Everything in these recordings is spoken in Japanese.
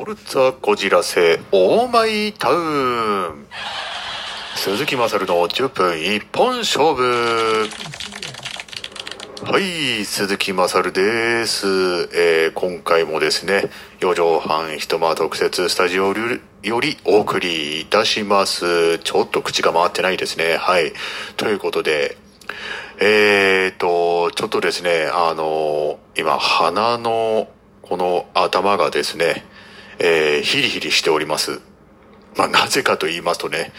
フォルツァこじらせオーマイタウン鈴木勝の10分一本勝負はい、鈴木勝です。えー今回もですね、四畳半一間特設スタジオよりお送りいたします。ちょっと口が回ってないですね。はい。ということで、えーと、ちょっとですね、あの今、鼻のこの頭がですね、えーヒリヒリしております。まあ、なぜかと言いますとね、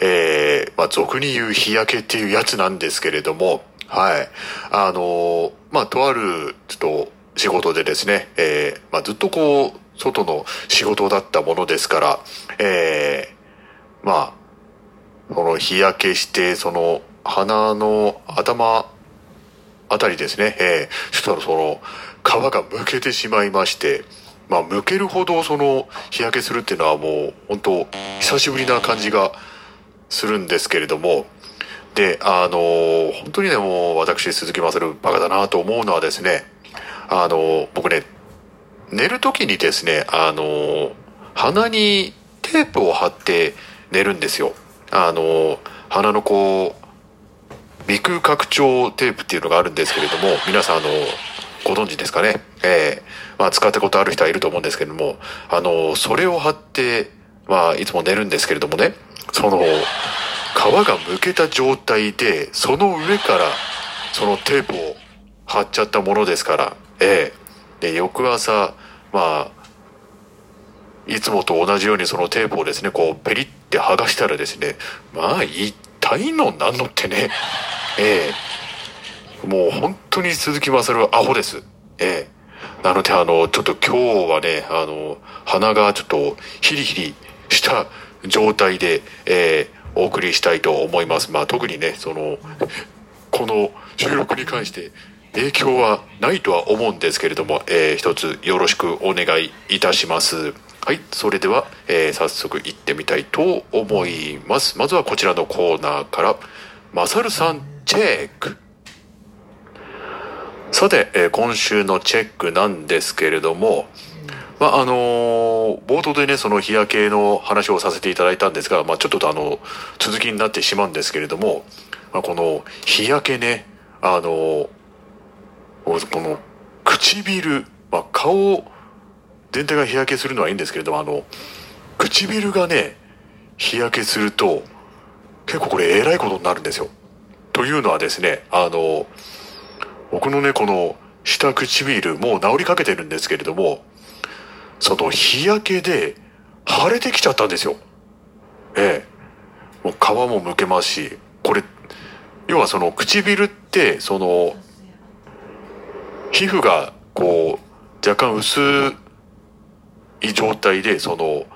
えーまあ、俗に言う日焼けっていうやつなんですけれども、はい。あのーまあ、とある、ちょっと、仕事でですね、えーまあ、ずっとこう、外の仕事だったものですから、えーまあ、その日焼けして、その、鼻の頭あたりですね、えー、そしたらその、皮がむけてしまいまして、まあ、むけるほどその、日焼けするっていうのはもう、本当久しぶりな感じがするんですけれども、で、あのー本当にね、もう私、鈴木勝バカだなと思うのはですね、あの僕ね、寝る時にですね、あの鼻にテープを貼って寝るんですよ。あの鼻のこう、鼻腔拡張テープっていうのがあるんですけれども、皆さんあの、ご存知ですかね？ええ。まあ使ったことある人はいると思うんですけども、あの、それを貼って、まあいつも寝るんですけれどもね、その、皮がむけた状態で、その上から、そのテープを貼っちゃったものですから、ええ。で、翌朝、まあ、いつもと同じようにそのテープをですね、こう、ペリって剥がしたらですね、まあ、痛いのなんのってね、ええ。もう本当に鈴木勝はアホです。ええなので、あの、ちょっと今日はね、あの、鼻がちょっとヒリヒリした状態で、ええお送りしたいと思います。まあ、特にね、その、この収録に関して影響はないとは思うんですけれども、えー一つよろしくお願いいたします。はい、それでは、えー早速行ってみたいと思います。まずはこちらのコーナーから、まさるさんチェック。さて、えー今週のチェックなんですけれども、まあ、あのー冒頭でね、その日焼けの話をさせていただいたんですが、まあ、ちょっとあの、続きになってしまうんですけれども、まあ、この日焼けね、あのーこの唇、まあ、顔全体が日焼けするのはいいんですけれども、あの、唇がね、日焼けすると、結構これえらいことになるんですよ。というのはですね、あの、僕のね、この下唇、もう治りかけてるんですけれども、その日焼けで腫れてきちゃったんですよ。ええ。もう皮もむけますし、これ、要はその唇って、その、皮膚がこう、若干薄い状態で、その、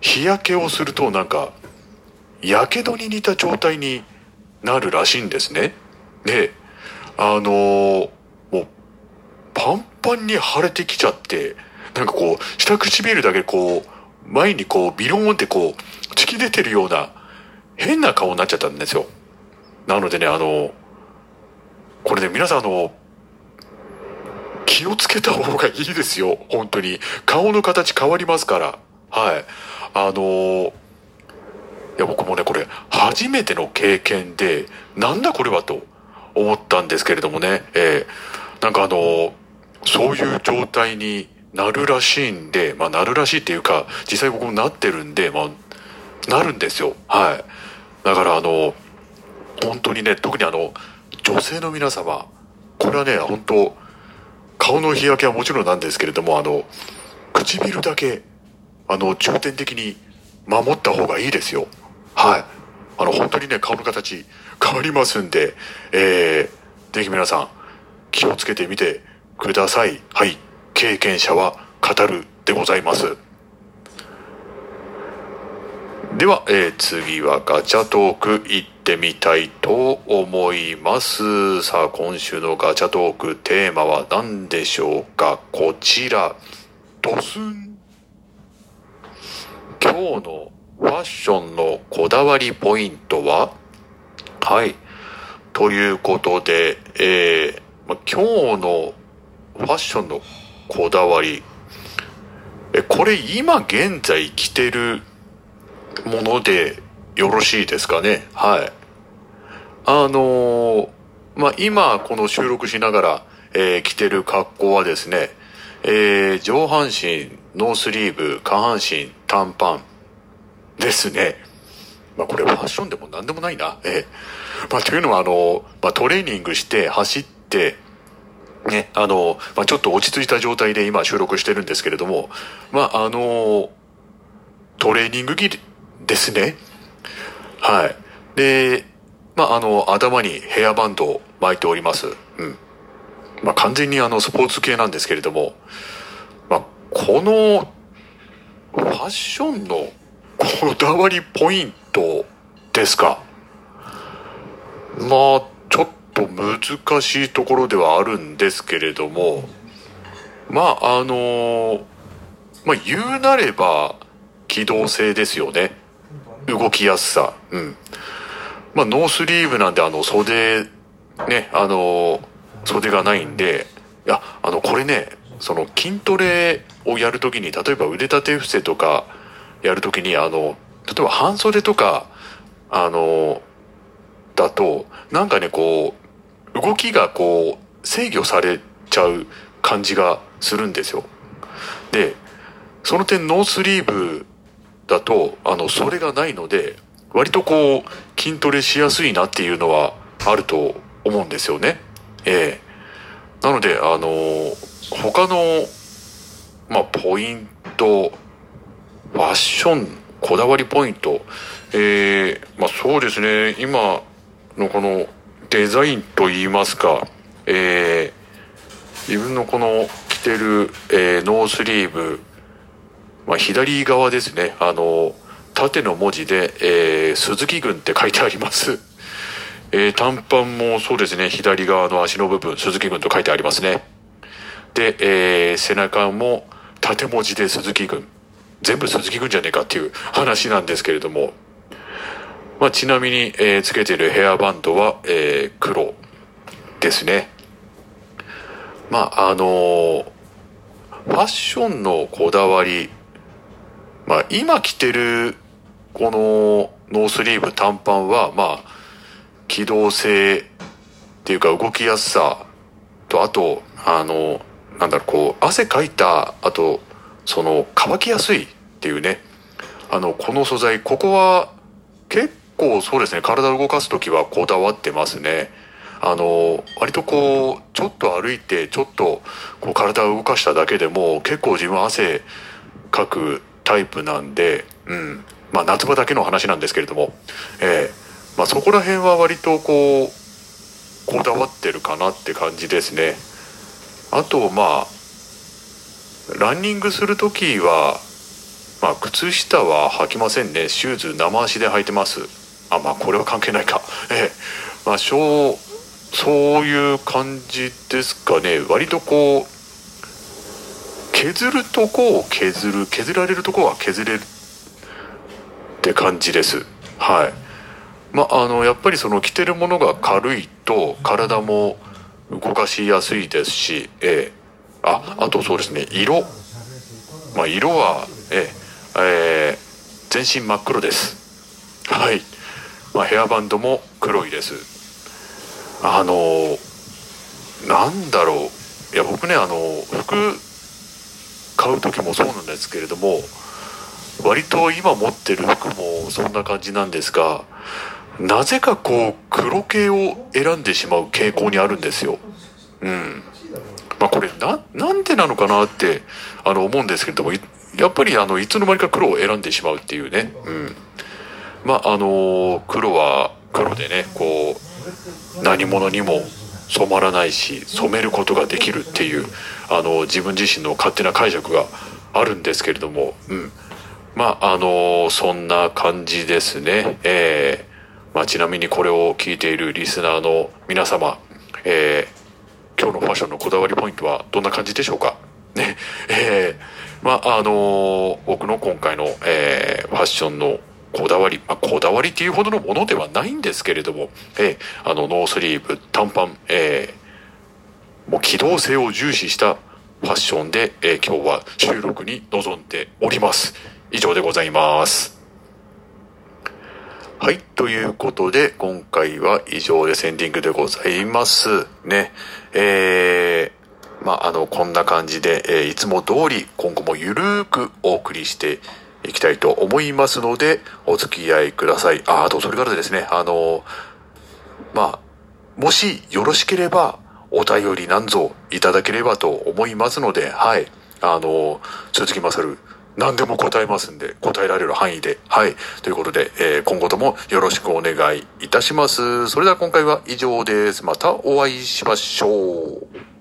日焼けをするとなんか、やけどに似た状態になるらしいんですね。で、あのーもう、パンパンに腫れてきちゃって、なんかこう、下唇だけこう、前にこう、ビローンってこう、突き出てるような、変な顔になっちゃったんですよ。なのでね、あの、これね、皆さんあの、気をつけた方がいいですよ。本当に。顔の形変わりますから。はい。あのいや、僕もね、これ、初めての経験で、なんだこれはと思ったんですけれどもね。えーなんかあのそういう状態になるらしいんで、まあなるらしいっていうか、実際僕もなってるんで、まあ、なるんですよ。はい。だからあの、本当にね、特にあの、女性の皆様、これはね、本当顔の日焼けはもちろんなんですけれども、あの、唇だけ、あの、重点的に守った方がいいですよ。はい。あの、本当にね、顔の形変わりますんで、えー、ぜひ皆さん、気をつけてみてください。はい。経験者は語るでございます。では、えー次はガチャトーク行ってみたいと思います。さあ、今週のガチャトークテーマは何でしょうか？こちら。ドスン。今日のファッションのこだわりポイントは？はい。ということで、えーま今日のファッションのこだわり、えこれ今現在着てるものでよろしいですかね？はい。あのー、まあ今この収録しながら、えー、着てる格好はですね、えー、上半身ノースリーブ下半身短パン。ですねまあこれファッションでも何でもないなえー、まあというのはあの、まあ、トレーニングして走ってね、あの、まあ、ちょっと落ち着いた状態で今収録してるんですけれども、まあ、あの、トレーニング着ですね。はい。で、まあ、あの、頭にヘアバンドを巻いております。うん。まあ、完全にあの、スポーツ系なんですけれども、まあ、この、ファッションのこだわりポイントですか？まあ、ちょっと難しいところではあるんですけれどもまああのまあ言うなれば機動性ですよね。動きやすさ。うん。まあノースリーブなんであの袖ねあの袖がないんでいやあのこれねその筋トレをやるときに例えば腕立て伏せとかやるときにあの例えば半袖とかあのだとなんかねこう動きがこう制御されちゃう感じがするんですよ。で、その点ノースリーブだと、あの、それがないので、割とこう、筋トレしやすいなっていうのはあると思うんですよね。ええなので、あの、他の、まあ、ポイント、ファッション、こだわりポイント、ええまあそうですね、今のこのデザインといいますか、えー、自分のこの着てる、えー、ノースリーブ、まあ、左側ですね、あの、縦の文字で、えー、鈴木軍って書いてあります。えー、短パンもそうですね、左側の足の部分、鈴木軍と書いてありますね。で、えー、背中も縦文字で鈴木軍。全部鈴木軍じゃねえかっていう話なんですけれども、まあ、ちなみに、えー、つけてるヘアバンドは、えー、黒ですね。まあ、あのー、ファッションのこだわり、まあ、今着てるこのノースリーブ短パンは、まあ、機動性っていうか動きやすさと、あと、あの、なんだろう、こう、汗かいた後、その、乾きやすいっていうね。あの、この素材、ここは結構そうですね、体を動かす時はこだわってますね。あの、割とこう、ちょっと歩いて、ちょっとこう体を動かしただけでも結構自分汗かくタイプなんで、うん。まあ夏場だけの話なんですけれども、えー、まあそこら辺は割とこう、こだわってるかなって感じですね。あと、まあ、ランニングする時は、まあ靴下は履きませんね。シューズ生足で履いてます。あまあこれは関係ないか。ええ。まあそうそういう感じですかね。割とこう削るとこを削る削られるとこは削れるって感じです。はい。まああのやっぱりその着てるものが軽いと体も動かしやすいですしええ。ああとそうですね。色。まあ色はええー、全身真っ黒です。はい。まあ、ヘアバンドも黒いです。あのなんだろう。いや僕ねあの服買う時もそうなんですけれども割と今持ってる服もそんな感じなんですがなぜかこう黒系を選んでしまう傾向にあるんですよ。うん。まあこれななんでなのかなってあの思うんですけれどもやっぱりあのいつの間にか黒を選んでしまうっていうね。うん。まああの黒は黒でねこう何者にも染まらないし染めることができるっていうあの自分自身の勝手な解釈があるんですけれども、うん、まああのそんな感じですね。えー。まあ、ちなみにこれを聞いているリスナーの皆様、えー、今日のファッションのこだわりポイントはどんな感じでしょうか？ね、えー、まああの僕の今回の、えー、ファッションのこだわり、まあ、こだわりっていうほどのものではないんですけれども、えー、あの、ノースリーブ、短パン、えー、もう機動性を重視したファッションで、えー今日は収録に臨んでおります。以上でございます。はい。ということで、今回は以上でエンディングでございます。ね。えー、まあ、あの、こんな感じで、えーいつも通り今後もゆるーくお送りしていきたいと思いますので、お付き合いください。あ、あとそれからですね、あの、まあ、もしよろしければ、お便りなんぞいただければと思いますので、はい。あの、鈴木勝る、何でも答えますんで、答えられる範囲で。はい。ということで、えー今後ともよろしくお願いいたします。それでは今回は以上です。またお会いしましょう。